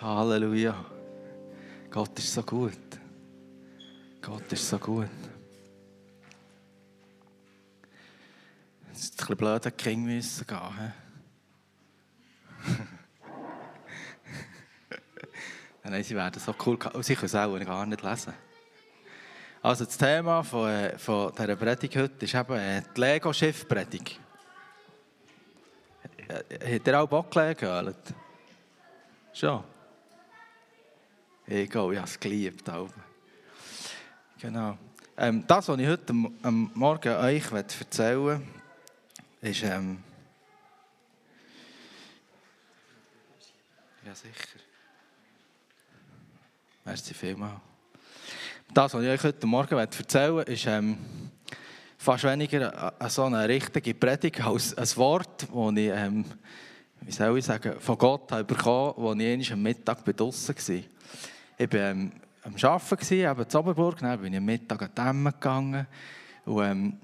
Halleluja. Gott ist so gut. Gott ist so gut. Es ist ein bisschen blöd, dass Kinder müssen gehen Nein, sie werden so cool. Sie können es auch gar nicht lesen. Also das Thema von, äh, von dieser Predigt heute ist eben äh, die Lego-Schiff-Predigt. Hat ihr auch Bock Lego Schon? Ich habe es geliebt. Genau. Ähm, das, was ich heute am Morgen euch erzählen will, ist... Ähm, ja, sicher. Merci vielmals. Das, was ich euch heute Morgen erzählen will, ist ähm, fast weniger so eine richtige Predigt als ein Wort, das ich, ähm, wie soll ich sagen, von Gott habe bekommen habe, als ich am Mittag draußen war. Ich war ähm, am Arbeiten, eben in Oberburg, dann bin ich am Mittag an die Dämme gegangen. Und, ähm,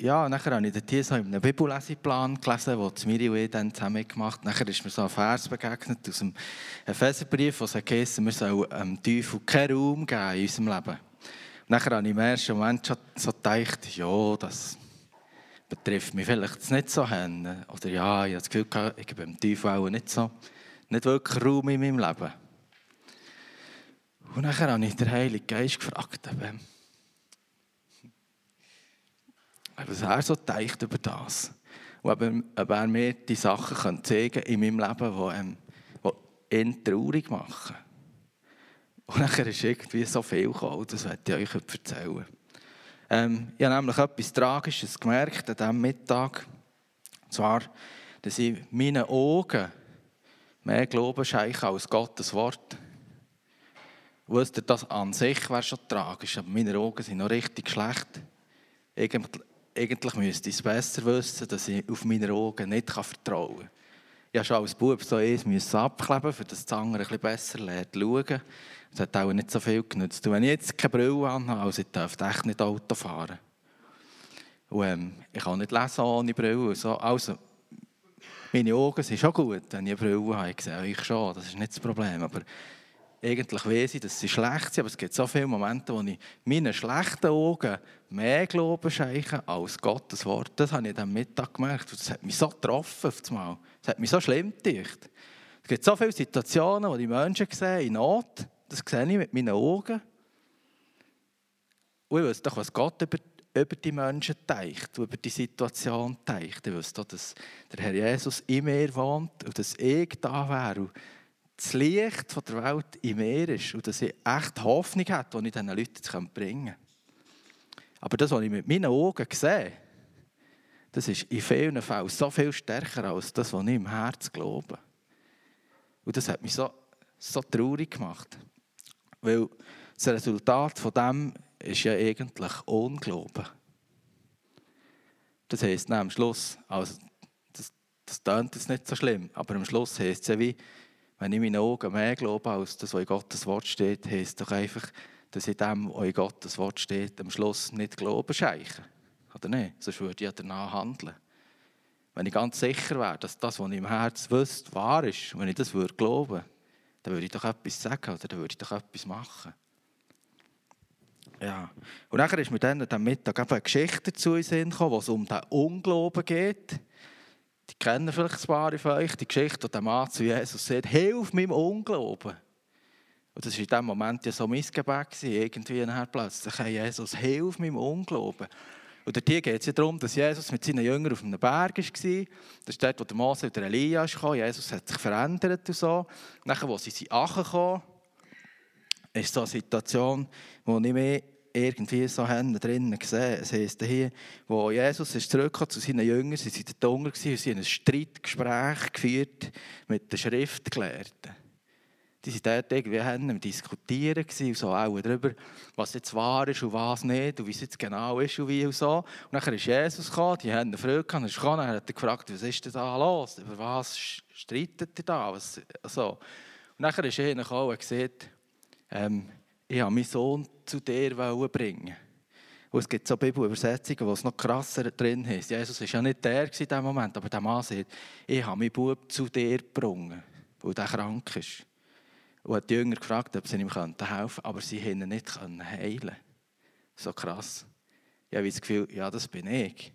ja, nachher habe ich dort hier so in einem Bibelleseplan gelesen, den Miri und ich dann zusammen gemacht haben. Nachher ist mir so ein Vers begegnet aus dem Epheserbrief, es heisst, wir sollen dem Teufel keinen Raum geben in unserem Leben. Und nachher habe ich im ersten Moment schon so gedacht, ja, das betrifft mich vielleicht nicht so. Oder ja, ich habe das Gefühl, ich gebe dem Teufel auch nicht, so, nicht wirklich Raum in meinem Leben. Und nachher habe ich den Heiligen Geist gefragt, was er so denkt über das. Und ob er mir die Sachen zeigen kann in meinem Leben, die, ähm, ihn traurig machen. Und nachher ist irgendwie so viel gekommen, das werde ich euch erzählen. Ähm, ich habe nämlich etwas Tragisches gemerkt an diesem Mittag. Und zwar, dass ich meinen Augen mehr Glauben schenke als Gottes Wort. Wisst ihr, das an sich wäre schon tragisch, aber meine Augen sind noch richtig schlecht eigentlich müsste ich es besser wissen, dass ich auf meine Augen nicht vertrauen kann. Ich musste schon als Bub so eins abkleben, damit das andere ein besser lernt schauen. Das hat auch nicht so viel genutzt. Und wenn ich jetzt keine Brille habe, also ich darf echt nicht Auto fahren. Und, ähm, ich kann nicht lesen ohne Brille. So. Also, meine Augen sind schon gut, wenn ich eine Brille habe. Ich sehe ich schon, das ist nicht das Problem. Aber eigentlich weiß ich, dass sie schlecht sind, aber es gibt so viele Momente, wo ich meinen schlechten Augen mehr Glauben schenke als Gottes Wort. Das habe ich am Mittag gemerkt. Das hat mich so getroffen auf einmal. Das hat mich so schlimm gedacht. Es gibt so viele Situationen, wo die Menschen sehen, in Not. Das sehe ich mit meinen Augen. Und ich weiß doch, was Gott über, über die Menschen denkt, über die Situation denkt. Ich weiß doch, dass der Herr Jesus in mir wohnt und dass ich da wäre das Licht der Welt in mir ist und dass ich echt Hoffnung habe, die ich diesen Leuten bringen kann. Aber das, was ich mit meinen Augen sehe, das ist in vielen Fällen so viel stärker als das, was ich im Herzen glaube. Und das hat mich so, so traurig gemacht. Weil das Resultat von dem ist ja eigentlich Unglauben. Das heisst, am Schluss, also das, das klingt jetzt nicht so schlimm, aber am Schluss heisst es ja wie, wenn ich in meinen Augen mehr glaube als das, was in Gottes Wort steht, heisst doch einfach, dass in dem, was in Gottes Wort steht, am Schluss nicht Glauben scheichen. Oder nicht? Sonst würde ich danach handeln. Wenn ich ganz sicher wäre, dass das, was ich im Herzen wüsste, wahr ist, wenn ich das würde glauben, dann würde ich doch etwas sagen oder dann würde ich doch etwas machen. Ja. Und nachher ist mir dann am Mittag eine Geschichte zu uns gekommen, wo es um den Unglauben geht. Die kennen vielleicht ein paar von euch, die Geschichte, wo der Mann zu Jesus sagt, hilf meinem Unglauben. Und das war in dem Moment ja so mein Gebet, irgendwie nachher plötzlich, Jesus, hilf meinem Unglauben. Und hier geht es ja darum, dass Jesus mit seinen Jüngern auf einem Berg war. Das ist dort, wo der Mose und der Elia kam. Jesus hat sich verändert und so. Nachher, wo sie sind angekommen, ist so eine Situation, wo nicht mehr irgendwie so Hände drinnen gesehen. Es heisst hier, wo Jesus ist zurückgekommen zu seinen Jüngern, sie waren unten und sie haben ein Streitgespräch geführt mit den Schriftgelehrten. Die waren dort irgendwie am Diskutieren und so auch darüber, was jetzt wahr ist und was nicht und wie es jetzt genau ist und wie und so. Und dann ist Jesus gekommen, die haben eine Freude gehabt, er ist hat gefragt, was ist denn da los, über was streitet ihr da? Was, so. Und dann ist er gekommen und gesagt, ähm, ich habe meinen Sohn zu dir bringen und es gibt so Bibelübersetzungen, wo es noch krasser drin ist. Jesus war ja nicht der in diesem Moment, aber der Mann sagt, ich habe meinen Bub zu dir gebracht, weil er krank ist. Und hat die Jünger gefragt, ob sie ihm helfen könnten, aber sie konnten ihn nicht heilen. So krass. Ich habe das Gefühl, ja, das bin ich.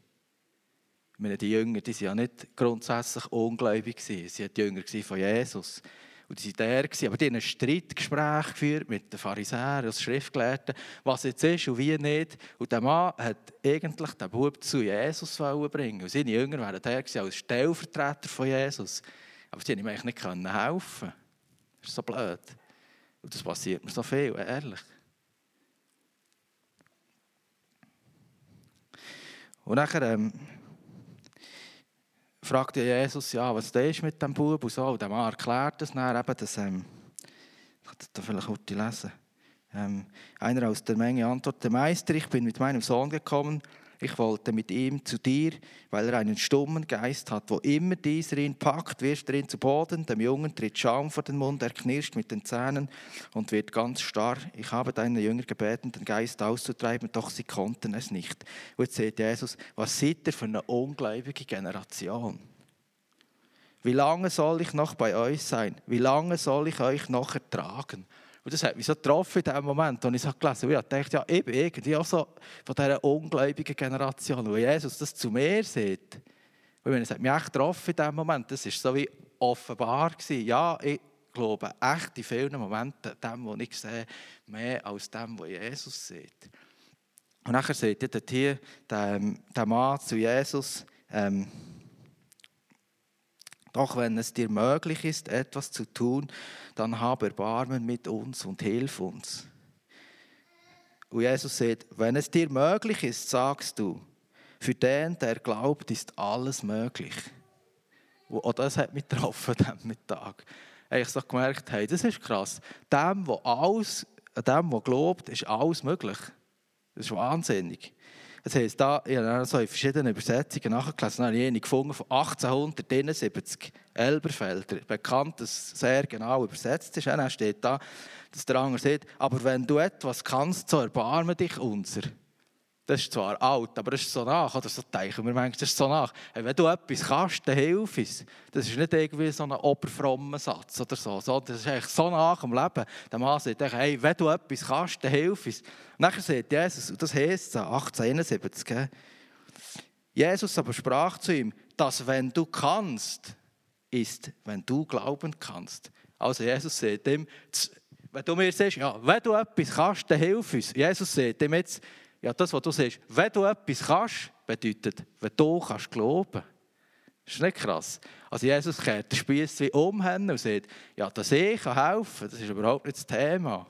Meine, die Jünger die waren ja nicht grundsätzlich ungläubig. Sie waren die Jünger von Jesus. Und die waren der, aber die haben ein Streitgespräch geführt mit den Pharisäern, als Schriftgelehrten, was jetzt ist und wie nicht. Und der Mann hat eigentlich den Bub zu Jesus bringen Und seine Jünger waren der als Stellvertreter von Jesus. Aber sie konnten ihm eigentlich nicht helfen. Das ist so blöd. Und das passiert mir so viel, ehrlich. Und nachher ähm, fragte Jesus, ja, was da ist mit dem Bub und so. Und der Mann erklärt das dann eben, dass, ähm, ich kann das vielleicht kurz lesen. Ähm, einer aus der Menge antwortete, Meister, ich bin mit meinem Sohn gekommen, ich wollte mit ihm zu dir, weil er einen stummen Geist hat. Wo immer dieser ihn packt, wirft er ihn zu Boden. Dem Jungen tritt Schaum vor den Mund, er knirscht mit den Zähnen und wird ganz starr. Ich habe deine Jünger gebeten, den Geist auszutreiben, doch sie konnten es nicht. Und jetzt sieht Jesus, was seid ihr für eine ungläubige Generation? Wie lange soll ich noch bei euch sein? Wie lange soll ich euch noch ertragen? Und das hat mich so getroffen in dem Moment, als ich es gelesen habe. Ich dachte, ja, ich bin irgendwie auch so von dieser ungläubigen Generation, wo Jesus das zu mir sieht. Und es hat mich echt getroffen in dem Moment. Das war so wie offenbar. Gewesen. Ja, ich glaube echt in vielen Momenten dem, was ich sehe, mehr als dem, was Jesus sieht. Und nachher hier der, der Mann zu Jesus, ähm, doch wenn es dir möglich ist, etwas zu tun, dann hab Erbarmen mit uns und hilf uns. Und Jesus sagt, wenn es dir möglich ist, sagst du, für den, der glaubt, ist alles möglich. Und auch das hat mich getroffen am Mittag. Ich so gemerkt, hey, das ist krass. Dem, der alles, dem, der glaubt, ist alles möglich. Das ist wahnsinnig. Das heisst, da, ich habe so in verschiedenen Übersetzungen nachgelesen, da habe ich eine gefunden von 1871, Elberfelder, bekannt, dass sehr genau übersetzt ist. Dann steht da, dass der andere sagt, aber wenn du etwas kannst, so erbarme dich unser. Das ist zwar alt, aber das ist so nach, oder so denken wir manchmal, das ist so nach. Hey, wenn du etwas kannst, dann hilf es. Das ist nicht irgendwie so ein oberfrommer Satz oder so. Das ist eigentlich so nach dem Leben. Der Mann sagt, hey, wenn du etwas kannst, dann hilf es. Dann sagt Jesus, und das heisst so, 1871, Jesus aber sprach zu ihm, dass wenn du kannst, ist, wenn du glauben kannst. Also Jesus sagt ihm, wenn du mir sagst, ja, wenn du etwas kannst, dann hilf uns. Jesus sagt ihm jetzt, ja, das, was du siehst, wenn du etwas kannst, bedeutet, wenn du kannst glauben. Das ist nicht krass. Also Jesus kehrt den Spieß wie um und sagt, ja, dass ich helfen kann, das ist überhaupt nicht das Thema.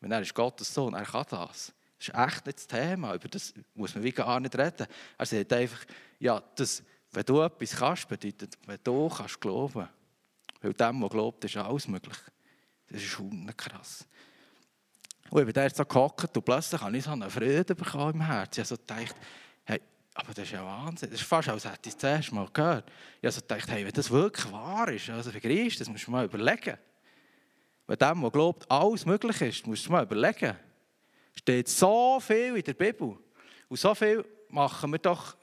Wenn er ist Gottes Sohn, er kann das. Das ist echt nicht das Thema, über das muss man wie gar nicht reden. Er sagt einfach, ja, das, wenn du etwas kannst, bedeutet, wenn du kannst glauben. Weil dem, der glaubt, ist alles möglich. Das ist krass. Und ich bin da so gehockt und plötzlich habe ich so eine Freude bekommen im Herzen. Ich habe so gedacht, hey, aber das ist ja Wahnsinn. Das ist fast, als hätte ich das erste Mal gehört. Ich habe so gedacht, hey, wenn das wirklich wahr ist, also für Christus, das musst du mal überlegen. Wenn dem, der glaubt, alles möglich ist, musst du mal überlegen. Es steht so viel in der Bibel. Und so viel machen wir doch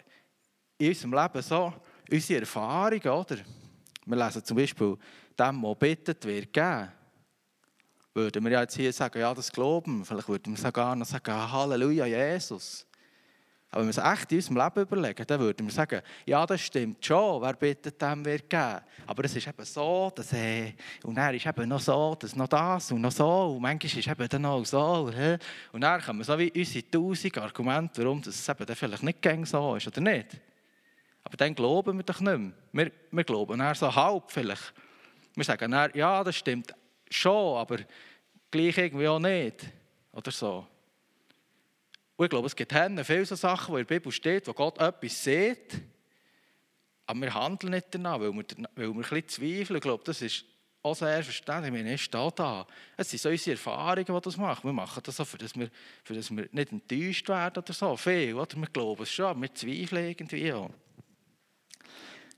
in unserem Leben so, unsere Erfahrungen, oder? Wir lesen zum Beispiel, dem, der bittet, wird geben würden wir jetzt hier sagen, ja, das glauben. Vielleicht würden wir sogar noch sagen, Halleluja, Jesus. Aber wenn wir es echt in unserem Leben überlegen, dann würden wir sagen, ja, das stimmt schon, wer bittet, dem wird geben. Aber es ist eben so, dass, äh, und dann ist eben noch so, dass noch das und noch so, und manchmal ist es eben dann noch so. Äh. Und dann kommen so wie unsere tausend Argumente, warum das eben dann vielleicht nicht gäng so ist, oder nicht? Aber dann glauben wir doch nicht mehr. Wir, wir glauben dann so halb vielleicht. Wir sagen dann, ja, das stimmt schon, aber gleich irgendwie auch nicht. Oder so. Und ich glaube, es gibt viele so Sachen, wo in der Bibel steht, wo Gott etwas sieht, aber wir handeln nicht danach, weil wir, weil wir ein bisschen zweifeln. Ich glaube, das ist auch sehr verständlich. Wir sind da. Es sind so unsere Erfahrungen, die das machen. Wir machen das so, für das wir, für das wir nicht enttäuscht werden oder so. Viel, oder? Wir glauben es schon, aber wir zweifeln irgendwie auch.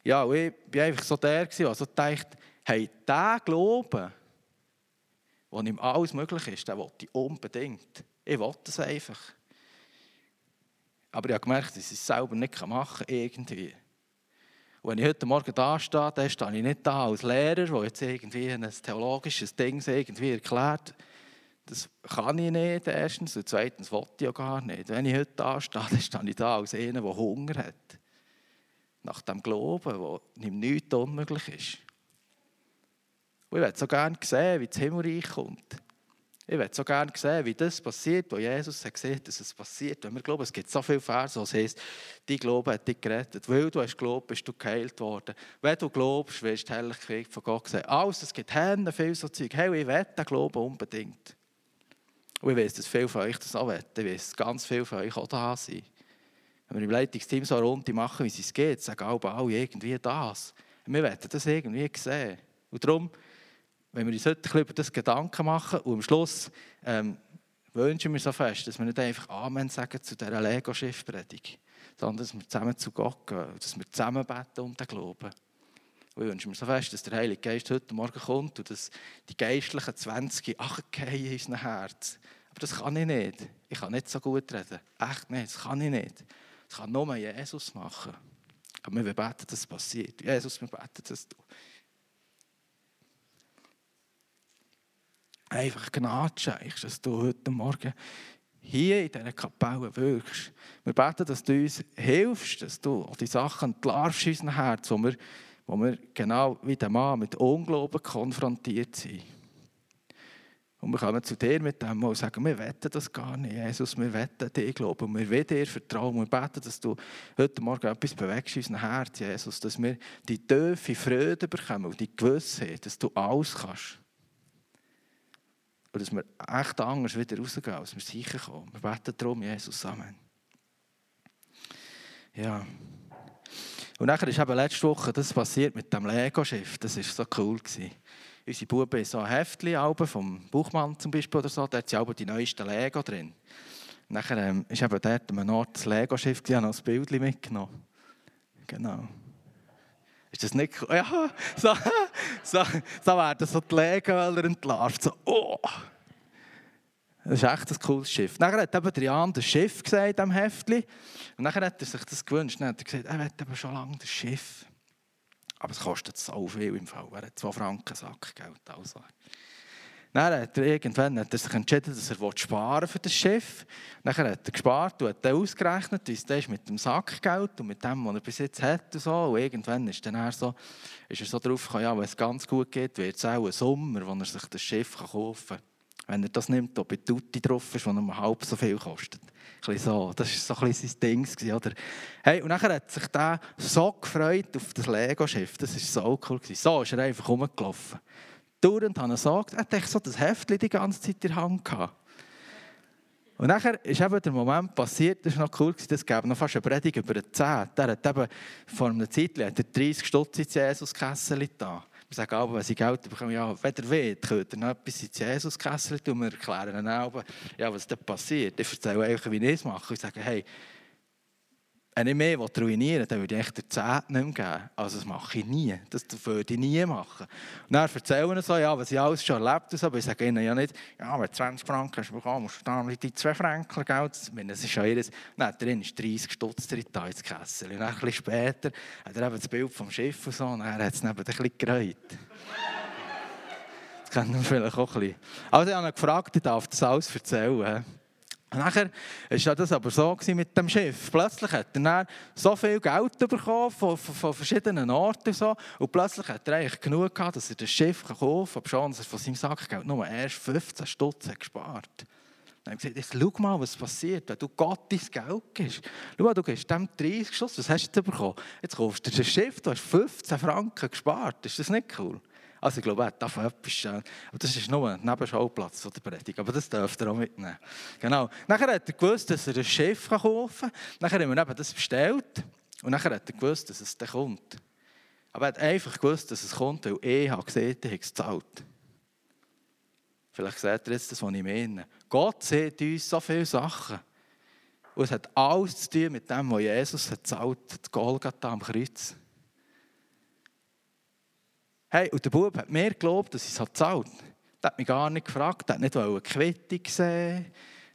Ja, und ich war einfach so der, der also dachte, hey, dieser Glauben, wo ihm alles möglich ist, den will ich unbedingt. Ich will das einfach. Aber ich habe gemerkt, dass ich es selber nicht machen kann, irgendwie. Und wenn ich heute Morgen da stehe, dann stehe ich nicht da als Lehrer, der jetzt irgendwie ein theologisches Ding irgendwie erklärt. Das kann ich nicht, erstens. Und zweitens wollte ich ja gar nicht. Wenn ich heute da stehe, dann stehe ich da als einer, der Hunger hat. Nach dem Glauben, der ihm nichts unmöglich ist. Und ich würde so gerne sehen, wie das Himmelreich kommt. Ich würde so gerne sehen, wie das passiert, wo Jesus hat gesehen dass es passiert. Wenn wir glauben, es gibt so viele Verse, es heißt, dein Glaube hat dich gerettet. Weil du hast geglaubt, bist du geheilt worden. Wenn du glaubst, wirst du die Herrlichkeit von Gott sehen. Alles, es gibt Hände, viel so Zeug. Hey, ich will den Glauben unbedingt. Und ich weiß, dass viele von euch das auch wollen. Ich weiß, dass ganz viele von euch auch da sind. Wenn wir im Leitungsteam so Runde machen, wie es geht, sagen alle irgendwie das. Wir wollen das irgendwie sehen. Und darum, wenn wir uns heute über das Gedanken machen und am Schluss ähm, wünschen wir so fest, dass wir nicht einfach Amen sagen zu dieser Lego-Schiffpredigt, sondern dass wir zusammen zu Gott gehen, dass wir zusammen beten um den Glauben. Und ich wünsche mir so fest, dass der Heilige Geist heute Morgen kommt und dass die geistlichen 20 achgehen in unser Herz. Aber das kann ich nicht. Ich kann nicht so gut reden. Echt nicht, das kann ich nicht. Das kann nur Jesus machen. Aber wir beten, dass es passiert. Jesus, wir beten, dass du einfach Gnade schenkst, dass du heute Morgen hier in dieser Kapelle wirkst. Wir beten, dass du uns hilfst, dass du die Sachen entlarvst in unserem Herz, wo wir, wo wir genau wie der Mann mit Unglauben konfrontiert sind. Und wir kommen zu dir mit dem und sagen, wir wetten das gar nicht, Jesus, wir wetten dir glauben wir wollen dir vertrauen. Wir beten, dass du heute Morgen etwas bewegst in unserem Herz, Jesus, dass wir die tiefe Freude bekommen und die Gewissheit, dass du alles kannst. Und dass wir echt anders wieder rausgehen, als wir sicher kommen. Wir beten darum, Jesus, Amen. Ja. Und dann ist eben letzte Woche das passiert mit dem Lego-Schiff. Das war so cool. Unsere Buben haben so ein Heftchen vom Buchmann zum Beispiel oder so, da hat sie die neuesten Lego drin. Und dann ähm, ist eben dort an Ort das Lego-Schiff, ich habe noch ein Bild mitgenommen. Genau. Ist das nicht cool? Ja, so, so, so werden so die Legöler entlarvt. So, oh. Das ist echt ein cooles Schiff. Dann hat eben Jan das Schiff gesagt, diesem Heftchen. Und dann hat er sich das gewünscht. Dann hat er gesagt, er will aber schon lange das Schiff. Aber es kostet so viel im Fall. Er hat 2 Franken Sackgeld. Also. Dann hat er irgendwann hat er sich entschieden, dass er sparen für das Schiff. Dann hat er gespart und hat dann ausgerechnet, wie es mit dem Sackgeld und mit dem, was er bis jetzt hat. Und, so. und irgendwann ist, dann so, ist er so drauf gekommen, ja, wenn es ganz gut geht, wird es auch ein Sommer, wo er sich das Schiff kaufen kann. Wenn er das nimmt, ob bei Tutti drauf ist, was nur halb so viel kostet. So. Das war so ein bisschen sein Ding. Oder? Hey, und dann hat sich der so gefreut auf das Lego-Schiff. Das war so cool. So ist er einfach rumgelaufen dauernd habe ich gesagt, er hat so das Heftchen die ganze Zeit in der Hand gehabt. Und nachher ist eben der Moment passiert, das war noch cool, das gab noch fast eine Predigt über den Zehnt. Der hat eben vor einer Zeit 30 Stutz ins Jesus-Kessel da. Wir sagen aber, wenn sie Geld bekommen, ja, wenn ihr wollt, könnt ihr noch etwas ins Jesus-Kessel tun. Wir erklären dann auch, ja, was da passiert. Ich erzähle euch, wie ich es mache. Ich sage, hey, wenn ich mehr ruinieren will, dann würde ich echt der Zehnt nicht mehr geben. Also das mache ich nie. Das würde ich nie machen. Und dann erzählen so, ja, was ich alles schon erlebt habe. Aber ich sage ihnen ja nicht, ja, wenn 20 Franken hast bekommen, musst du dann die 2 Franken Geld. Das ist ja ihres. Nein, drin ist 30 Stutz drin ins Kessel. Und dann ein bisschen später hat er eben das Bild vom Schiff und so. Und er hat es neben ein bisschen gereut. Das kennt man vielleicht auch ein bisschen. Also ich habe ihn gefragt, ich darf das alles erzählen. Nachher war das aber so mit dem Schiff. Plötzlich hat er so viel Geld bekommen von, von, von verschiedenen Orten. Und, so. und plötzlich hat er eigentlich genug gehabt, dass er das Schiff kaufen kann, obwohl er von seinem Sackgeld nur erst 15 Stutz gespart Dann habe ich gesagt, jetzt schau mal, was passiert, wenn du Gott dein Geld gibst. Schau du gibst dem 30 Stutz, was hast du bekommen? Jetzt kaufst du das Schiff, du hast 15 Franken gespart. Ist das nicht cool? Also ich glaube, er darf etwas. Aber das ist nur ein Nebenschauplatz der Predigt. Aber das dürft ihr auch mitnehmen. Genau. Nachher hat er gewusst, dass er ein Schiff kaufen kann. Nachher haben wir eben das bestellt. Und nachher hat er gewusst, dass es dann kommt. Aber er hat einfach gewusst, dass es kommt, weil ich habe gesehen, er hat es gezahlt. Vielleicht seht ihr jetzt das, was ich meine. Gott sieht uns so viele Sachen. Und es hat alles zu tun mit dem, was Jesus hat gezahlt, Golgatha am Kreuz. Hey, und der Bub hat mir geglaubt, dass ich es gezahlt habe. Der hat mich gar nicht gefragt, der hat nicht eine Quittung gesehen.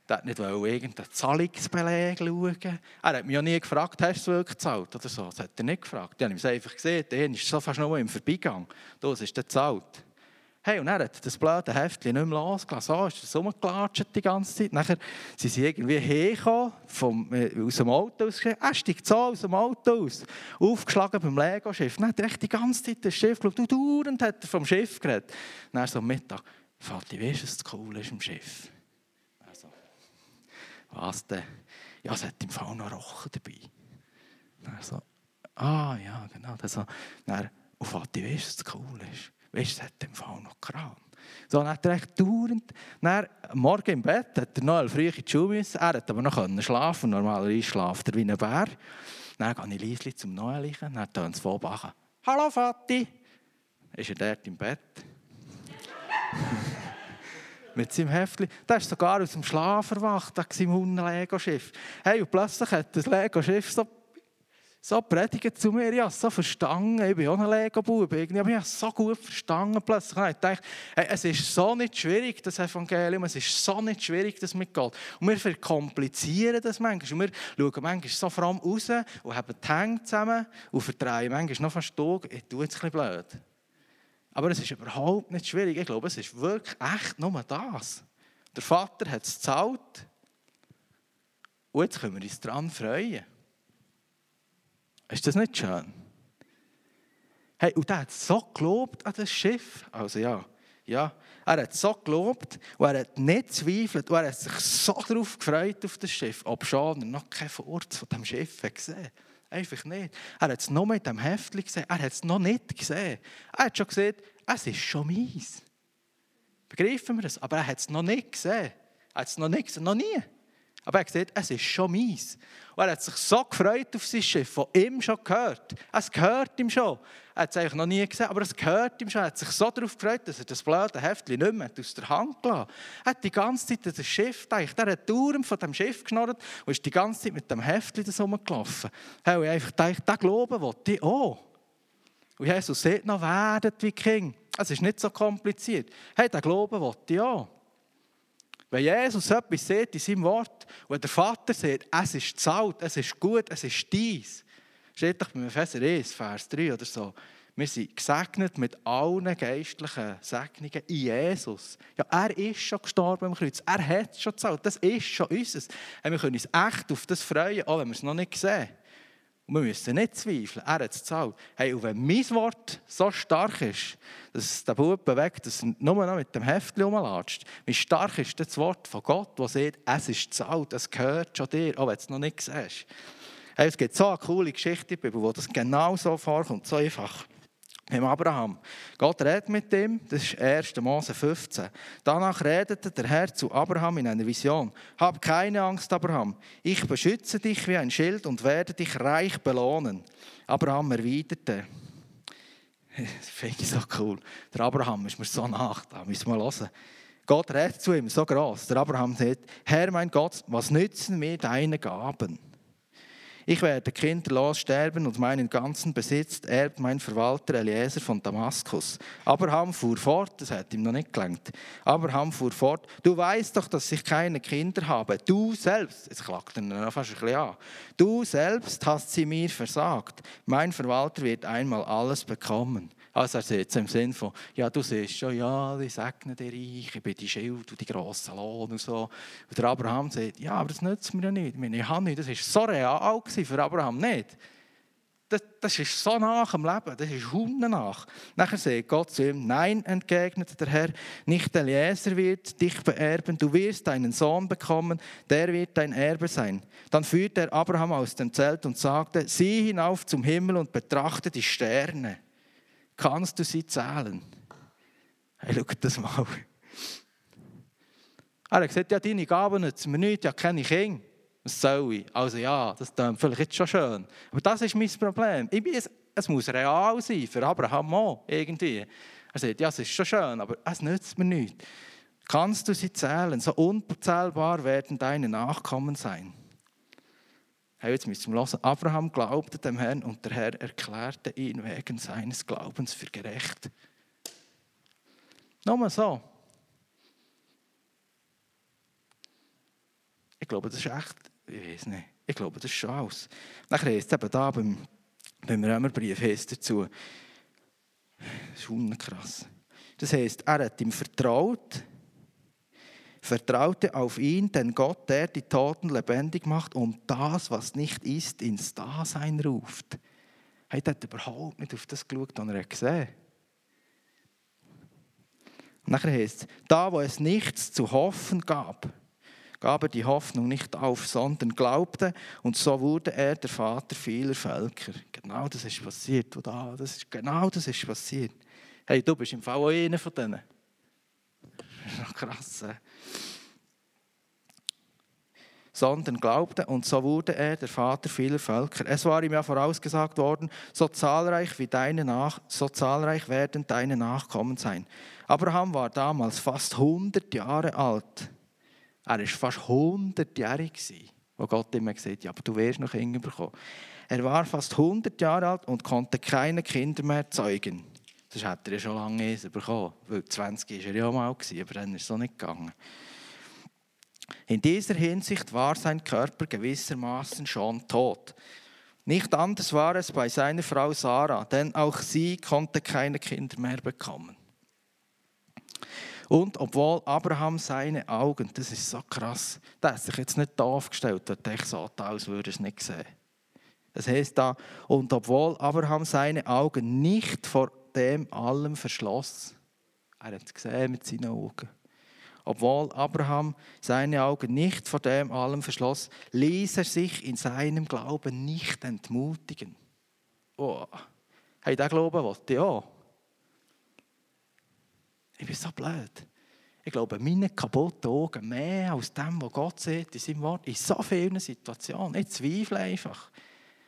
Der hat nicht irgendeinen Zahlungsbeleg schauen. Er hat mich ja nie gefragt, hast du es wirklich gezahlt oder so. Das hat er nicht gefragt. Ich habe ihm einfach gesehen, der ist so fast nur im Vorbeigang. Das ist der gezahlt. Hey, und er hat das blöde Heftchen nicht mehr losgelassen. So ist es rumgelatscht die ganze Zeit. Nachher sind sie irgendwie hergekommen, vom, äh, aus dem Auto ausgeschrieben. Er steigt so aus dem Auto aus, aufgeschlagen beim Lego-Schiff. Dann hat er echt die ganze Zeit das Schiff geschaut. Du dauernd hat er vom Schiff geredet. Dann so am Mittag, Vati, weißt du, was das cool ist im Schiff? Also, was denn? Ja, es hat im Fall noch Rochen dabei. Dann so, ah ja, genau. Dann so, dann, und Vati, weißt du, was das cool ist? Weißt du, es hat im Fall noch Kram. So, dann hat er echt dauernd, dann, morgen im Bett hat er noch früh in die Schule müssen. Er hat aber noch schlafen Normalerweise schlaft er wie ein Bär. Dann gehe ich leise zum Neuen liegen. Dann tönt es von Hallo Vati! Ist er dort im Bett? Mit seinem Heftchen. Der ist sogar aus dem Schlaf erwacht, wegen seinem Hunden-Lego-Schiff. Hey, und plötzlich hat das Lego-Schiff so so predigen zu mir, es so verstanden, ich bin auch ein Lego-Bub, ich habe es so gut verstanden plötzlich. Ich dachte, hey, es ist so nicht schwierig, das Evangelium, es ist so nicht schwierig, das mit Gott. Und wir verkomplizieren das manchmal. Und wir schauen manchmal so allem raus und haben die Hände zusammen und verdrehen manchmal noch fast die Ich tue es ein bisschen blöd. Aber es ist überhaupt nicht schwierig. Ich glaube, es ist wirklich echt nur das. Der Vater hat es gezahlt und jetzt können wir uns daran freuen. Ist das nicht schön? Hey, und er hat so gelobt an das Schiff. Also ja, ja, er hat so gelobt und er hat nicht zweifelt und er hat sich so darauf gefreut auf das Schiff, ob schon er noch keinen Furz von dem Schiff gesehen Einfach nicht. Er hat es noch mit dem Heftchen gesehen, er hat es noch nicht gesehen. Er hat schon gesehen, es ist schon meins. Begreifen wir das? Aber er hat es noch nicht gesehen. Er hat es noch nicht gesehen, noch nie. Aber er hat gesagt, es ist schon meins. Und er hat sich so gefreut auf sein Schiff, das ihm schon gehört. Es gehört ihm schon. Er hat es eigentlich noch nie gesehen, aber es gehört ihm schon. Er hat sich so darauf gefreut, dass er das blöde Heftchen nicht mehr aus der Hand gelassen Er hat die ganze Zeit das Schiff gedacht. Er hat die von dem Schiff geschnurrt und ist die ganze Zeit mit dem Heftchen rumgelaufen. Er hat einfach gedacht, den Glauben will ich auch. Und Jesus sagt noch, werdet wie King. Es ist nicht so kompliziert. Hey, den Glauben will ich auch. Wenn Jesus etwas sieht in seinem Wort und der Vater sagt, es ist zahlt, es ist gut, es ist dies, steht doch beim Epheser 1, Vers 3 oder so, wir sind gesegnet mit allen geistlichen Segnungen in Jesus. Ja, er ist schon gestorben am Kreuz. Er hat schon gezahlt. Das ist schon unseres. Wir können uns echt auf das freuen, auch wenn wir es noch nicht sehen. Und wir müssen nicht zweifeln, er hat es gezahlt. Hey, und wenn mein Wort so stark ist, dass der Bub bewegt, dass er nur noch mit dem Heftchen rumlatscht, wie stark ist das Wort von Gott, das sagt, es ist gezahlt, es gehört schon dir, auch wenn du es noch nicht siehst. Hey, es gibt so eine coole Geschichte in der Bibel, wo das genau so vorkommt, so einfach mit Abraham. Gott redet mit ihm, das ist 1. Mose 15. Danach redete der Herr zu Abraham in einer Vision. Hab keine Angst, Abraham. Ich beschütze dich wie ein Schild und werde dich reich belohnen. Abraham erwiderte, das finde ich so cool. Der Abraham ist mir so nach, da müssen wir hören. Gott redet zu ihm so groß. Der Abraham sagt, Herr mein Gott, was nützen mir deine Gaben? Ich werde kinderlos sterben und meinen ganzen Besitz erbt mein Verwalter Eliezer von Damaskus. Abraham fuhr fort, das hat ihm noch nicht gelangt. Abraham fuhr fort, du weißt doch, dass ich keine Kinder habe. Du selbst, jetzt klagt er noch fast ein bisschen an, du selbst hast sie mir versagt. Mein Verwalter wird einmal alles bekommen. Also er sagt im Sinn von, ja, du siehst schon, ja, ich segne dir ich bin die Schild und die grossen Lohn und so. Und der Abraham sagt, ja, aber das nützt mir ja nicht. Ich habe nicht. Das war so real für Abraham nicht. Das, das ist so nach dem Leben, das ist Hunde nach. Nachher sagt Gott zu ihm, nein, entgegnet der Herr, nicht Eliezer wird dich beerben, du wirst einen Sohn bekommen, der wird dein Erbe sein. Dann führte er Abraham aus dem Zelt und sagte, sieh hinauf zum Himmel und betrachte die Sterne Kannst du sie zählen? Hey, schau das mal. Er hat gesagt, ja, deine Gaben nützen mir nichts, ja, keine Kinder. Was soll ich? Also ja, das ist vielleicht jetzt schon schön. Aber das ist mein Problem. Ich bin, es muss real sein, für Abraham auch, irgendwie. Er sagt, ja, es ist schon schön, aber es nützt mir nichts. Kannst du sie zählen? So unzählbar werden deine Nachkommen sein. Hey, jetzt müssen wir hören. Abraham glaubte dem Herrn und der Herr erklärte ihn wegen seines Glaubens für gerecht. Nochmal so. glaube, das ist echt, ich weiß nicht, ich glaube, das ist schon alles. Nachher heißt es eben da beim, beim Römerbrief heißt dazu, das ist unkrass. Das heißt, er hat ihm vertraut, vertraute auf ihn, denn Gott, der die Toten lebendig macht und das, was nicht ist, ins Dasein ruft. Er hat überhaupt nicht auf das geschaut, was er gesehen hat. Nachher heißt es, da wo es nichts zu hoffen gab, gab er die Hoffnung nicht auf, sondern glaubte und so wurde er der Vater vieler Völker. Genau das ist passiert. Das ist, genau das ist passiert. Hey, du bist im Fall auch einer von denen. Krass. Sondern glaubte, und so wurde er der Vater vieler Völker. Es war ihm ja vorausgesagt worden, so zahlreich wie deine Nach so zahlreich werden deine Nachkommen sein. Abraham war damals fast 100 Jahre alt. Er war fast 100-jährig, wo Gott ihm gesagt hat, ja, aber du wirst noch Kinder bekommen. Er war fast 100 Jahre alt und konnte keine Kinder mehr zeugen. Das hat er ja schon lange eins bekommen, weil 20 war er ja mal, aber dann ist es so nicht gegangen. In dieser Hinsicht war sein Körper gewissermaßen schon tot. Nicht anders war es bei seiner Frau Sarah, denn auch sie konnte keine Kinder mehr bekommen. Und obwohl Abraham seine Augen, das ist so krass, der hat sich jetzt nicht da aufgestellt, der denkt so, als würde es nicht sehen. Das heißt da, und obwohl Abraham seine Augen nicht vor dem allem verschloss, er hat es gesehen mit seinen Augen, obwohl Abraham seine Augen nicht vor dem allem verschloss, ließ er sich in seinem Glauben nicht entmutigen. Oh, hey, der Glauben wollte auch. Ich bin so blöd. Ich glaube, meine kaputten Augen mehr als dem, was Gott sieht in seinem Wort, in so vielen Situationen. Ich zweifle einfach.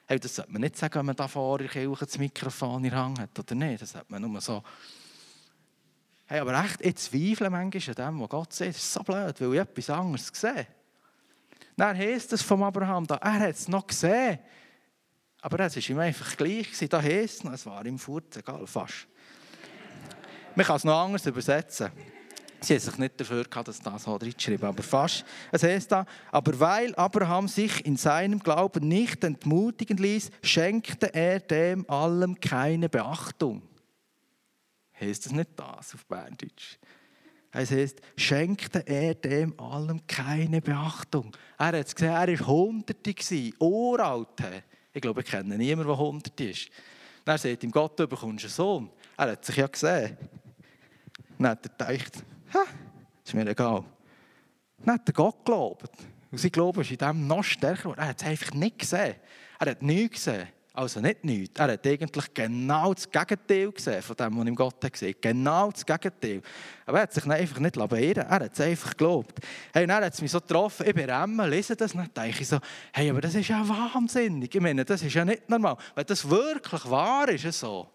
Hey, das sollte man nicht sagen, wenn man da vor der Kirche das Mikrofon in Hang hat oder nicht. Das sollte man nur so. Hey, aber echt, ich zweifle manchmal an dem, was Gott sieht. Das ist so blöd, weil ich etwas anderes sehe. Dann heisst es von Abraham, da, er hat es noch gesehen. Aber es war ihm einfach gleich. Da heisst es, es war ihm furz, egal, fast. Man kann es noch anders übersetzen. Sie haben sich nicht dafür gehabt, dass das so reinschreiben, aber fast. Es heißt da, aber weil Abraham sich in seinem Glauben nicht entmutigen ließ, schenkte er dem allem keine Beachtung. Heißt das nicht das auf Berndeutsch? Es heißt, schenkte er dem allem keine Beachtung. Er hat es gesehen, er war Hunderte, uralt. Ich glaube, ich kenne niemanden, der Hunderte ist. Dann sagt ihm Gott, du bekommst einen Sohn. Er hat sich ja gesehen. Dann hat er gedacht, ha, ist mir egal. Dann hat er Gott geglaubt. Und sein Glaube ist in dem noch stärker geworden. Er hat es einfach nicht gesehen. Er hat nichts gesehen. Also nicht nichts. Er hat eigentlich genau das Gegenteil gesehen von dem, was ihm Gott hat gesehen Genau das Gegenteil. Aber er hat sich einfach nicht beirren Er hat es einfach geglaubt. Hey, dann hat es mich so getroffen. Ich bin Remmen, lese das und denke so, hey, aber das ist ja wahnsinnig. Ich meine, das ist ja nicht normal. Wenn das wirklich wahr ist, so.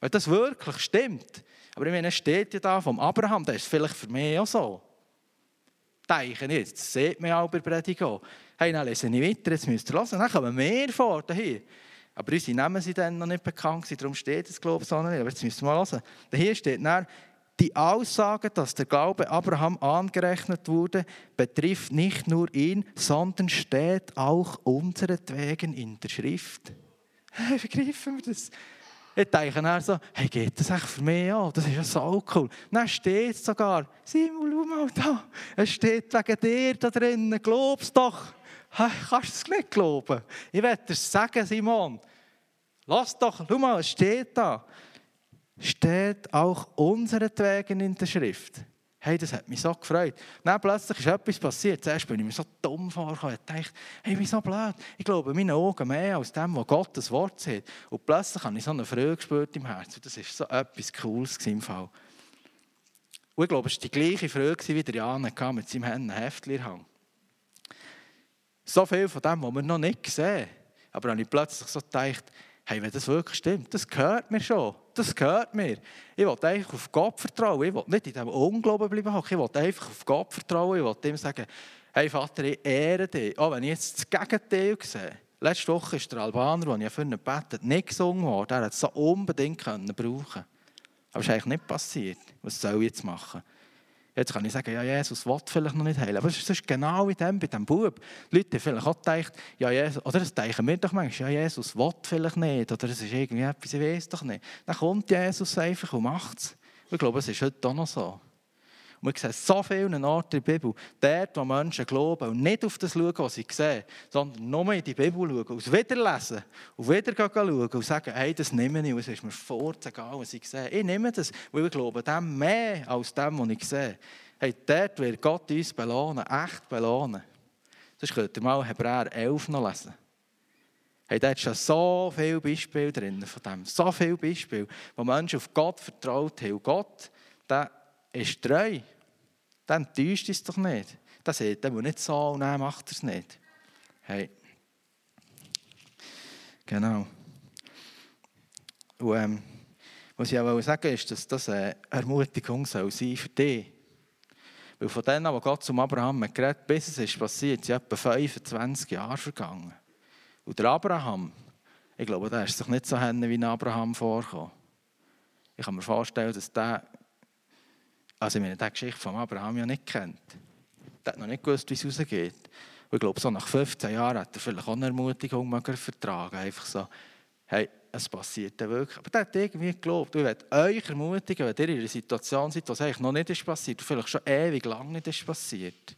Wenn das wirklich stimmt, aber ich meine, steht ja da vom Abraham, das ist vielleicht für mich auch so. Denke nicht, das sieht man auch bei Predigen. Hey, dann lese ich weiter, jetzt müsst ihr hören, dann kommen mehr vor hier. Aber unsere Namen sind dann noch nicht bekannt, darum steht es, glaube ich, so nicht. Aber jetzt müsst ihr mal hören. Hier steht dann, die Aussage, dass der Glaube Abraham angerechnet wurde, betrifft nicht nur ihn, sondern steht auch unseretwegen in der Schrift. Hey, wir das? Ich denke dann so, hey, geht das echt für mich an? Das ist ja so cool. Dann steht es sogar, Simon, schau mal da, es steht wegen dir da drinnen, glaub's doch. Hey, kannst du es nicht glauben? Ich werde dir sagen, Simon, lass doch, schau mal, es steht da. Steht auch unseretwegen in der Schrift. Hey, das hat mich so gefreut. Dann plötzlich ist etwas passiert. Zuerst bin ich mir so dumm vorgekommen. Ich dachte, hey, bin so blöd. Ich glaube, meine Augen mehr als dem, was Gott das Wort sagt. Und plötzlich habe ich so eine Freude gespürt im Herzen. Das war so etwas Cooles im Fall. Und ich glaube, es war die gleiche Freude, wie der Jan mit seinem Heftchen So viel von dem, was wir noch nicht sehen. Aber dann habe ich plötzlich so gedacht, hey, wenn das wirklich stimmt, das gehört mir schon. Das gehört mir. Ich will einfach auf Gott vertrauen. Ich will nicht in diesem Unglauben bleiben Ich will einfach auf Gott vertrauen. Ich will ihm sagen, hey Vater, ich ehre dich. Auch wenn ich jetzt das Gegenteil sehe. Letzte Woche ist der Albaner, den ich für ihn betet nicht gesungen worden. Er hat es so unbedingt können brauchen Aber es ist eigentlich nicht passiert. Was soll ich jetzt machen? Jetzt kann ich sagen, ja, Jesus will vielleicht noch nicht heilen. Aber es ist genau wie dem, bei diesem Bub. Die Leute haben vielleicht auch gedacht, ja, Jesus, oder das denken wir doch manchmal, ja, Jesus will vielleicht nicht. Oder es ist irgendwie etwas, ich weiß doch nicht. Dann kommt Jesus einfach und macht es. Ich glaube, es ist heute auch noch so. Und wir sehen so vielen Orten in der Bibel, dort, wo Menschen glauben und nicht auf das schauen, was sie sehen, sondern nur in die Bibel schauen, und wieder lesen und wieder schauen und sagen, hey, das nehme ich, und es ist mir vorzuegal, was ich sehe. Ich nehme das, weil ich glaube dem mehr als dem, was ich sehe. Hey, dort wird Gott uns belohnen, echt belohnen. Sonst könnt ihr mal Hebräer 11 noch lesen. Hey, da ist schon so viele Beispiele drin von dem. So viele Beispiele, wo Menschen auf Gott vertraut haben. Und Gott, der ist treu. Dann täuscht es doch nicht. Das sieht er nicht so und dann macht er es nicht. Hey. Genau. Und ähm, was ich auch sagen ist, dass das eine Ermutigung soll sein für dich. Weil von denen, wo Gott zum Abraham geredet bis es ist passiert, sind etwa 25 Jahre vergangen. Und der Abraham, ich glaube, der ist sich nicht so wie ein Abraham vorgekommen. Ich kann mir vorstellen, dass der also, wenn die Geschichte von Abraham ja nicht kennt, der hat noch nicht gewusst, wie es rausgeht. Und ich glaube, so nach 15 Jahren hat er vielleicht auch eine Ermutigung vertragen. Einfach so, hey, es passiert ja wirklich. Aber der hat irgendwie geglaubt. Ich werde euch ermutigen, wenn ihr in einer Situation seid, wo es eigentlich noch nicht ist passiert, vielleicht schon ewig lang nicht ist passiert.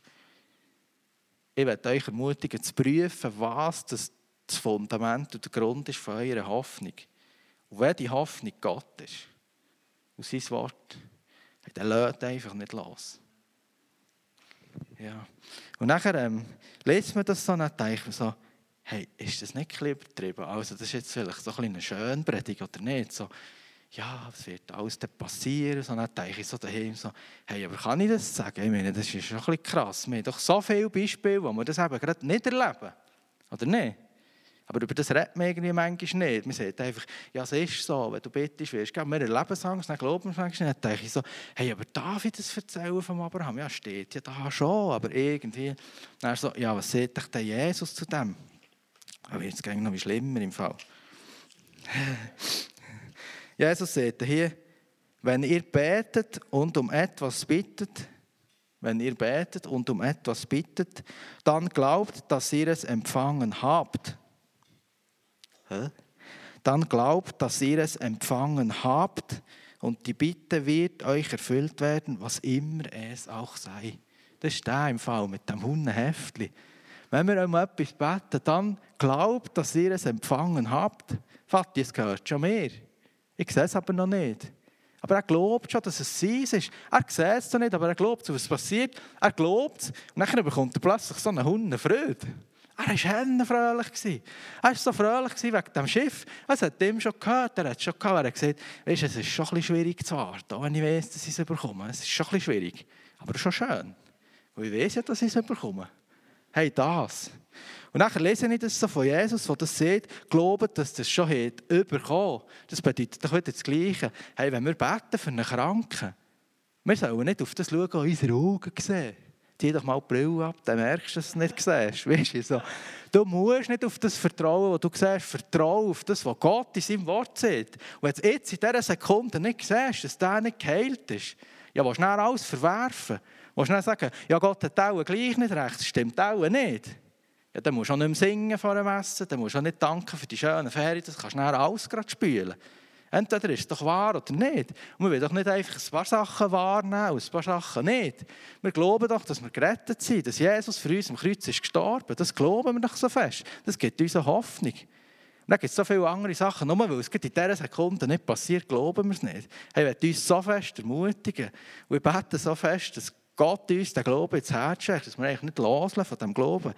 Ich werde euch ermutigen, zu prüfen, was das, Fundament und der Grund ist von eurer Hoffnung. Und wenn die Hoffnung Gott ist, und sein Wort, der lädt einfach nicht los. Ja. Und nachher ähm, liest man das so und man so, hey, ist das nicht ein übertrieben? Also das ist jetzt vielleicht so ein eine Schönpredigt oder nicht? So, ja, es wird alles dann passieren. So, dann denke ich so daheim so, hey, aber kann ich das sagen? Ich meine, das ist schon ein bisschen krass. Wir haben doch so viele Beispiele, wo wir das eben gerade nicht erleben. Oder nicht? Aber über das redet man irgendwie manchmal nicht. Man sagt einfach, ja, es ist so, wenn du bittest wirst. Wir erleben Angst, dann glauben wir manchmal nicht. Dann denke ich so, hey, aber darf ich das erzählen von Abraham? Ja, steht ja da schon, aber irgendwie. Dann so, ja, was sagt dich denn Jesus zu dem? Aber jetzt geht es noch schlimmer im Fall. Jesus sagt hier, wenn ihr betet und um etwas bittet, wenn ihr betet und um etwas bittet, dann glaubt, dass ihr es empfangen habt dann glaubt, dass ihr es empfangen habt und die Bitte wird euch erfüllt werden, was immer es auch sei. Das ist der im Fall mit dem Hundenheftli. Wenn wir um etwas beten, dann glaubt, dass ihr es empfangen habt. Vati, es gehört schon mehr. Ich sehe es aber noch nicht. Aber er glaubt schon, dass es sein ist. Er sieht es noch nicht, aber er glaubt, was passiert. Er glaubt es. Und dann bekommt er plötzlich so einen Hundenfreude. Er war fröhlich. Er war so fröhlich wegen dem Schiff. Es hat ihm schon gehört. Er hat schon gehört. Er gesagt, weißt, es ist schon ein schwierig zu warten, wenn ich weiß, dass ich es bekomme. Es ist schon ein schwierig. Aber schon schön. Weil ich weiß ja, dass ich es bekomme. Hey, das. Und dann lese ich das so von Jesus, der das sieht, glaubt, dass das schon hat, überkommen. Das bedeutet doch wieder das Gleiche. Hey, wenn wir beten für einen Kranken, wir sollen nicht auf das schauen, unsere Augen sehen zieh doch mal die Brille ab, dann merkst du, dass du es nicht siehst. Weißt du, so. du musst nicht auf das vertrauen, was du siehst, vertrauen auf das, was Gott in seinem Wort sieht. Und wenn du jetzt in dieser Sekunde nicht siehst, dass der nicht geheilt ist, ja, willst du dann alles verwerfen? Willst du dann sagen, ja, Gott hat auch gleich nicht recht, das stimmt auch nicht. Ja, dann musst du auch nicht mehr singen vor dem Essen, dann musst du auch nicht danken für die schönen Ferien, das kannst du dann alles gerade spülen. Entweder ist es doch wahr oder nicht. Und wir wollen doch nicht einfach ein paar Sachen wahrnehmen und ein paar Sachen nicht. Wir glauben doch, dass wir gerettet sind, dass Jesus für uns am Kreuz ist gestorben. Das glauben wir doch so fest. Das gibt uns eine Hoffnung. Und dann gibt es so viele andere Sachen. Nur weil es in dieser Sekunde nicht passiert, glauben wir es nicht. Hey, wir uns so fest ermutigen. Und wir beten so fest, dass Gott uns den Glauben ins Herz schenkt, dass wir eigentlich nicht loslassen von diesem Glauben.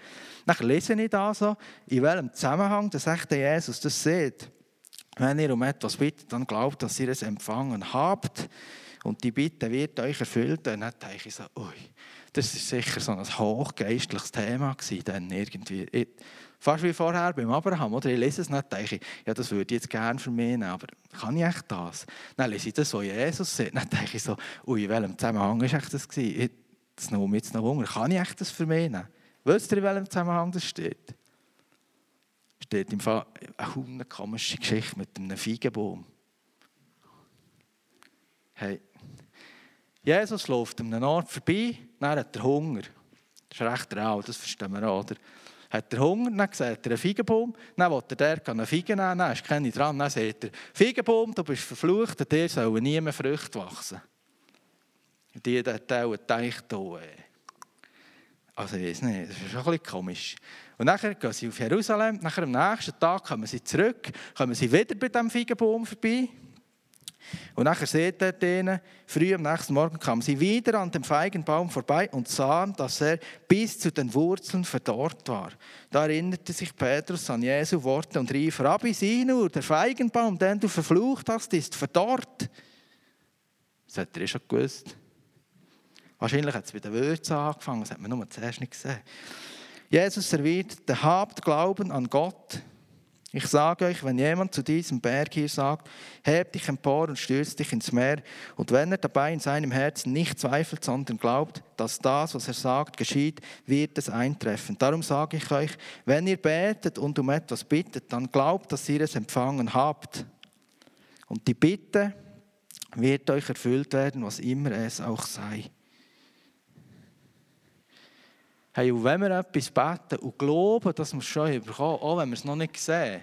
Dann lese ich da so, in welchem Zusammenhang dass echt Jesus das sieht. Wenn ihr um etwas bittet, dann glaubt, dass ihr es empfangen habt und die Bitte wird euch erfüllt. Dann denke ich so, ui, das ist sicher so ein hochgeistliches Thema dann irgendwie. Fast wie vorher beim Abraham, oder? Ich lese es nicht, denke ich, ja, das würde ich jetzt gerne für mich aber kann ich echt das? Dann lese ich das, was Jesus sagt, dann denke ich so, ui, in welchem Zusammenhang war das? Das nimmt mich jetzt noch Hunger, kann ich echt das für mich? Wisst ihr, in welchem Zusammenhang das steht? Steht im Fall eine komische Geschichte mit einem Feigenbaum. Hey, Jesus läuft an einem Ort vorbei, dann hat er Hunger. Das ist recht real, das verstehen wir auch. Oder? Hat er Hunger, dann sieht er einen Feigenbaum, dann will er der eine Feigen nehmen, dann ist keine dran, dann sagt er, Feigenbaum, du bist verflucht, und dir sollen nie mehr Früchte wachsen. Und die hat denkt, oh, ey. Also ich weiß nicht, das ist schon ein bisschen komisch. Und dann gehen sie auf Jerusalem, nachher am nächsten Tag kommen sie zurück, kommen sie wieder bei diesem Feigenbaum vorbei. Und nachher seht er denen, früh am nächsten Morgen kamen sie wieder an dem Feigenbaum vorbei und sahen, dass er bis zu den Wurzeln verdorrt war. Da erinnerte sich Petrus an Jesu Worte und rief, Rabbi, sieh nur, der Feigenbaum, den du verflucht hast, ist verdorrt. Das hat er eh schon gewusst. Wahrscheinlich hat es bei den Würzen angefangen, das hat man nur zuerst nicht gesehen. Jesus serviert, habt Glauben an Gott ich sage euch, wenn jemand zu diesem Berg hier sagt, heb dich empor und stürz dich ins Meer, und wenn er dabei in seinem Herzen nicht zweifelt, sondern glaubt, dass das, was er sagt, geschieht, wird es eintreffen. Darum sage ich euch, wenn ihr betet und um etwas bittet, dann glaubt, dass ihr es empfangen habt. Und die Bitte wird euch erfüllt werden, was immer es auch sei. Hey, und wenn wir etwas beten und glauben, dass wir es schon bekommen, auch wenn wir es noch nicht sehen,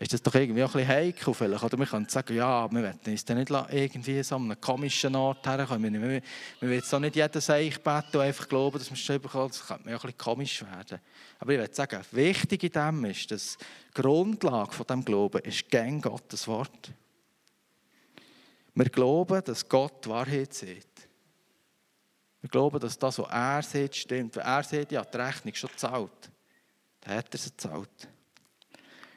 ist das doch irgendwie auch ein bisschen heikel vielleicht. Oder wir können sagen, ja, wir wollen uns dann nicht irgendwie so an einen komischen Ort herkommen. Wir, wir, wir wollen jetzt auch nicht jeden Seich beten und einfach glauben, dass wir es schon bekommen. Das könnte mir auch ein bisschen komisch werden. Aber ich würde sagen, wichtig in dem ist, dass die Grundlage von diesem Glauben ist gern Gottes Wort. Wir glauben, dass Gott Wahrheit sieht. Wir glauben, dass das, was er sieht, stimmt. Wenn er sieht, ja, die Rechnung schon zahlt, dann hat er sie gezahlt.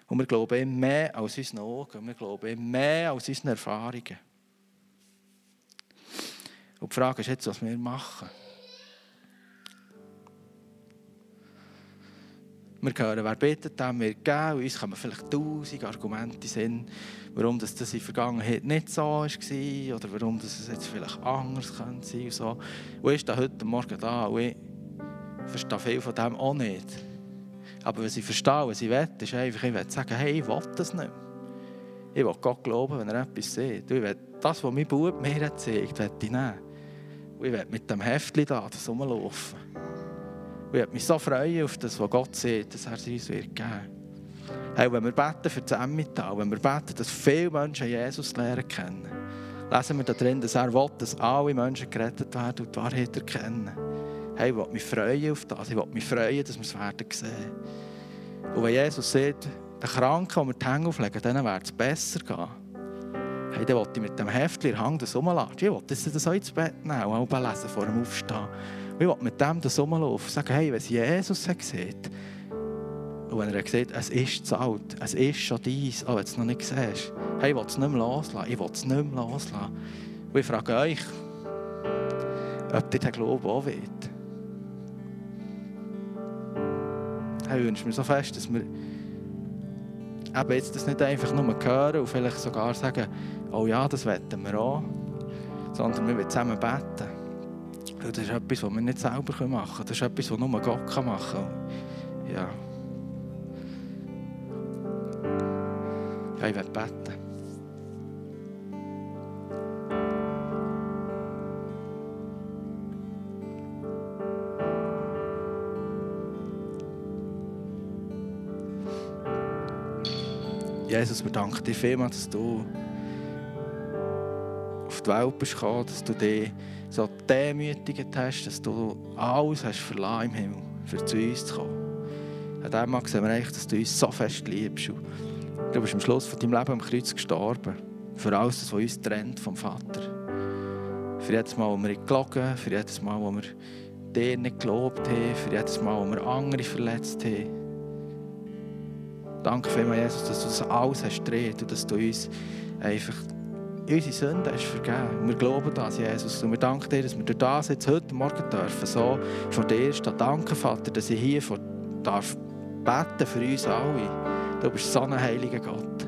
Und wir glauben ihm mehr als unseren Augen. Wir glauben ihm mehr als unseren Erfahrungen. Und die Frage ist jetzt, was wir machen. Wir hören, wer betet, dem wird geben. Und uns kommen vielleicht tausend Argumente sind, warum das, in der Vergangenheit nicht so war oder warum das jetzt vielleicht anders könnte sein. Und, so. und ich stehe heute Morgen da und ich verstehe viel von dem auch nicht. Aber was ich verstehe, was ich will, ist einfach, ich will sagen, hey, ich will das nicht Ich will Gott glauben, wenn er etwas sieht. Ich will das, was mein Bub mir erzählt, will ich nehmen. Und ich will mit dem Heftchen da das rumlaufen. Und ich mich so freuen auf das, was Gott sieht, dass er es uns wird geben hey, Wenn wir beten für das Emmental, wenn wir beten, dass viele Menschen Jesus lernen kennen, lesen wir da drin, dass er will, dass alle Menschen gerettet werden und die Wahrheit erkennen. Hey, ich will mich freuen auf das. Ich will mich freuen, dass wir es werden sehen. Und wenn Jesus sieht, den Kranken, die wir die Hänge auflegen, denen wird es besser gehen. Hey, dann will ich mit dem Heftchen Hang das rumlassen. Ich will das, das auch ins Bett nehmen und lesen vor dem Aufstehen. Ich will mit dem das rumlaufen. Sagen, hey, wenn es Jesus sieht, und wenn er sieht, es ist zu alt, es ist schon dies, auch wenn du es noch nicht siehst, hey, ich will es nicht mehr loslassen, ich will es nicht mehr loslassen. Und ich frage euch, ob ihr den Glauben auch wollt. Hey, ich wünsche mir so fest, dass wir eben jetzt das nicht einfach nur hören und vielleicht sogar sagen, oh ja, das wetten wir auch, sondern wir wollen zusammen beten. Das ist etwas, was wir nicht selber machen können. Das ist etwas, was nur Gott machen kann. Ja. Ja, ich werde beten. Jesus, wir danken dir vielmals, dass du auf die Welt bist gekommen, dass du dich so demütigt hast, dass du alles hast verlassen im Himmel, für zu uns zu kommen. An diesem Mal sehen wir eigentlich, dass du uns so fest liebst. Du bist am Schluss von deinem Leben am Kreuz gestorben. Für alles, das uns trennt vom Vater. Für jedes Mal, wo wir gelogen für jedes Mal, wo wir dir nicht gelobt haben, für jedes Mal, wo wir andere verletzt haben. Danke vielmals, Jesus, dass du das alles hast gedreht und dass du uns einfach unsere Sünden hast vergeben. Wir glauben das, Jesus. Und wir danken dir, dass wir durch das jetzt heute Morgen dürfen, so vor dir stehen. Danke, Vater, dass ich hier vor darf beten für uns alle. Du bist so ein heiliger Gott.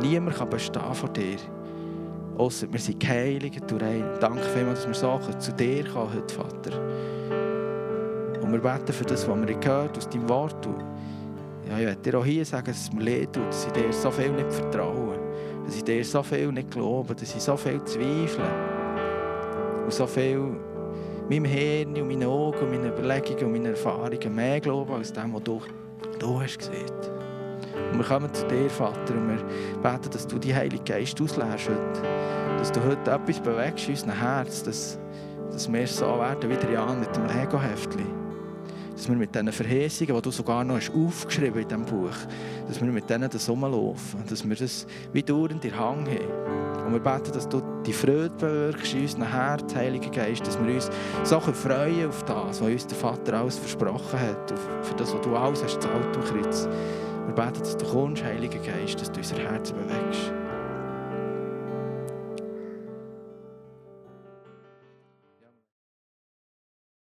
Niemand kann bestehen vor dir. Außer wir sind heilig, du rein. Danke vielmals, dass wir so zu dir kommen heute, Vater. Und wir beten für das, was wir gehört aus deinem Wort. Ja, ich werde dir auch hier sagen, dass es mir leid tut, dass ich dir so viel nicht vertraue. dass ich dir so viel nicht glaube, dass ich so viel zweifle und so viel meinem Hirn und meinen Augen und meinen Überlegungen und meinen Erfahrungen mehr glaube als dem, was du, du hast gesehen. Und wir kommen zu dir, Vater, und wir beten, dass du die Heilige Geist auslässt heute. Dass du heute etwas bewegst in unserem Herz, dass, dass wir so werden wie der Jan mit dem Lego-Heftchen. Dass wir mit diesen Verheißungen, die du sogar noch hast aufgeschrieben in diesem Buch, dass wir mit denen das rumlaufen, dass wir das wie dauernd in Hang haben. Und wir beten, dass du die Freude bewirkst in unserem Herz, Heiliger Geist, dass wir uns so freuen auf das, was uns der Vater alles versprochen hat, für das, was du alles hast zahlt am Kreuz. Wir beten, dass du kommst, Heiliger Geist, dass du unser Herz bewegst.